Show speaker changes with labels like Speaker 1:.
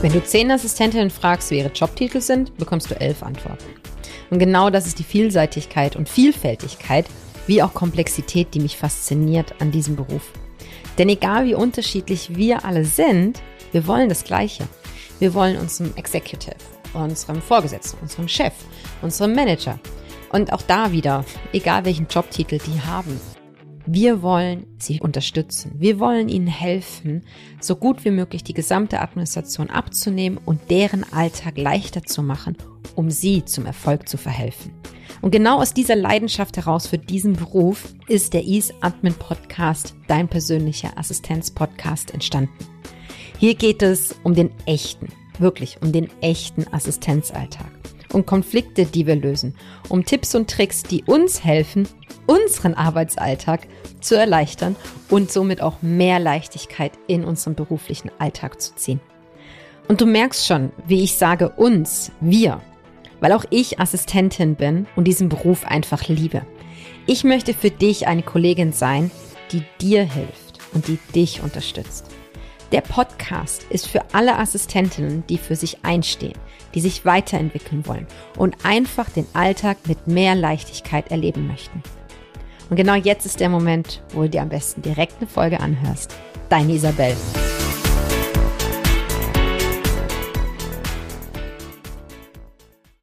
Speaker 1: Wenn du zehn Assistentinnen fragst, wie ihre Jobtitel sind, bekommst du elf Antworten. Und genau das ist die Vielseitigkeit und Vielfältigkeit, wie auch Komplexität, die mich fasziniert an diesem Beruf. Denn egal wie unterschiedlich wir alle sind, wir wollen das Gleiche. Wir wollen unserem Executive, unserem Vorgesetzten, unserem Chef, unserem Manager und auch da wieder, egal welchen Jobtitel die haben, wir wollen sie unterstützen. Wir wollen ihnen helfen, so gut wie möglich die gesamte Administration abzunehmen und deren Alltag leichter zu machen, um sie zum Erfolg zu verhelfen. Und genau aus dieser Leidenschaft heraus für diesen Beruf ist der Ease Admin Podcast, dein persönlicher Assistenz-Podcast, entstanden. Hier geht es um den echten, wirklich um den echten Assistenzalltag um Konflikte, die wir lösen, um Tipps und Tricks, die uns helfen, unseren Arbeitsalltag zu erleichtern und somit auch mehr Leichtigkeit in unseren beruflichen Alltag zu ziehen. Und du merkst schon, wie ich sage uns, wir, weil auch ich Assistentin bin und diesen Beruf einfach liebe. Ich möchte für dich eine Kollegin sein, die dir hilft und die dich unterstützt. Der Podcast ist für alle Assistentinnen, die für sich einstehen, die sich weiterentwickeln wollen und einfach den Alltag mit mehr Leichtigkeit erleben möchten. Und genau jetzt ist der Moment, wo du dir am besten direkt eine Folge anhörst. Deine Isabel.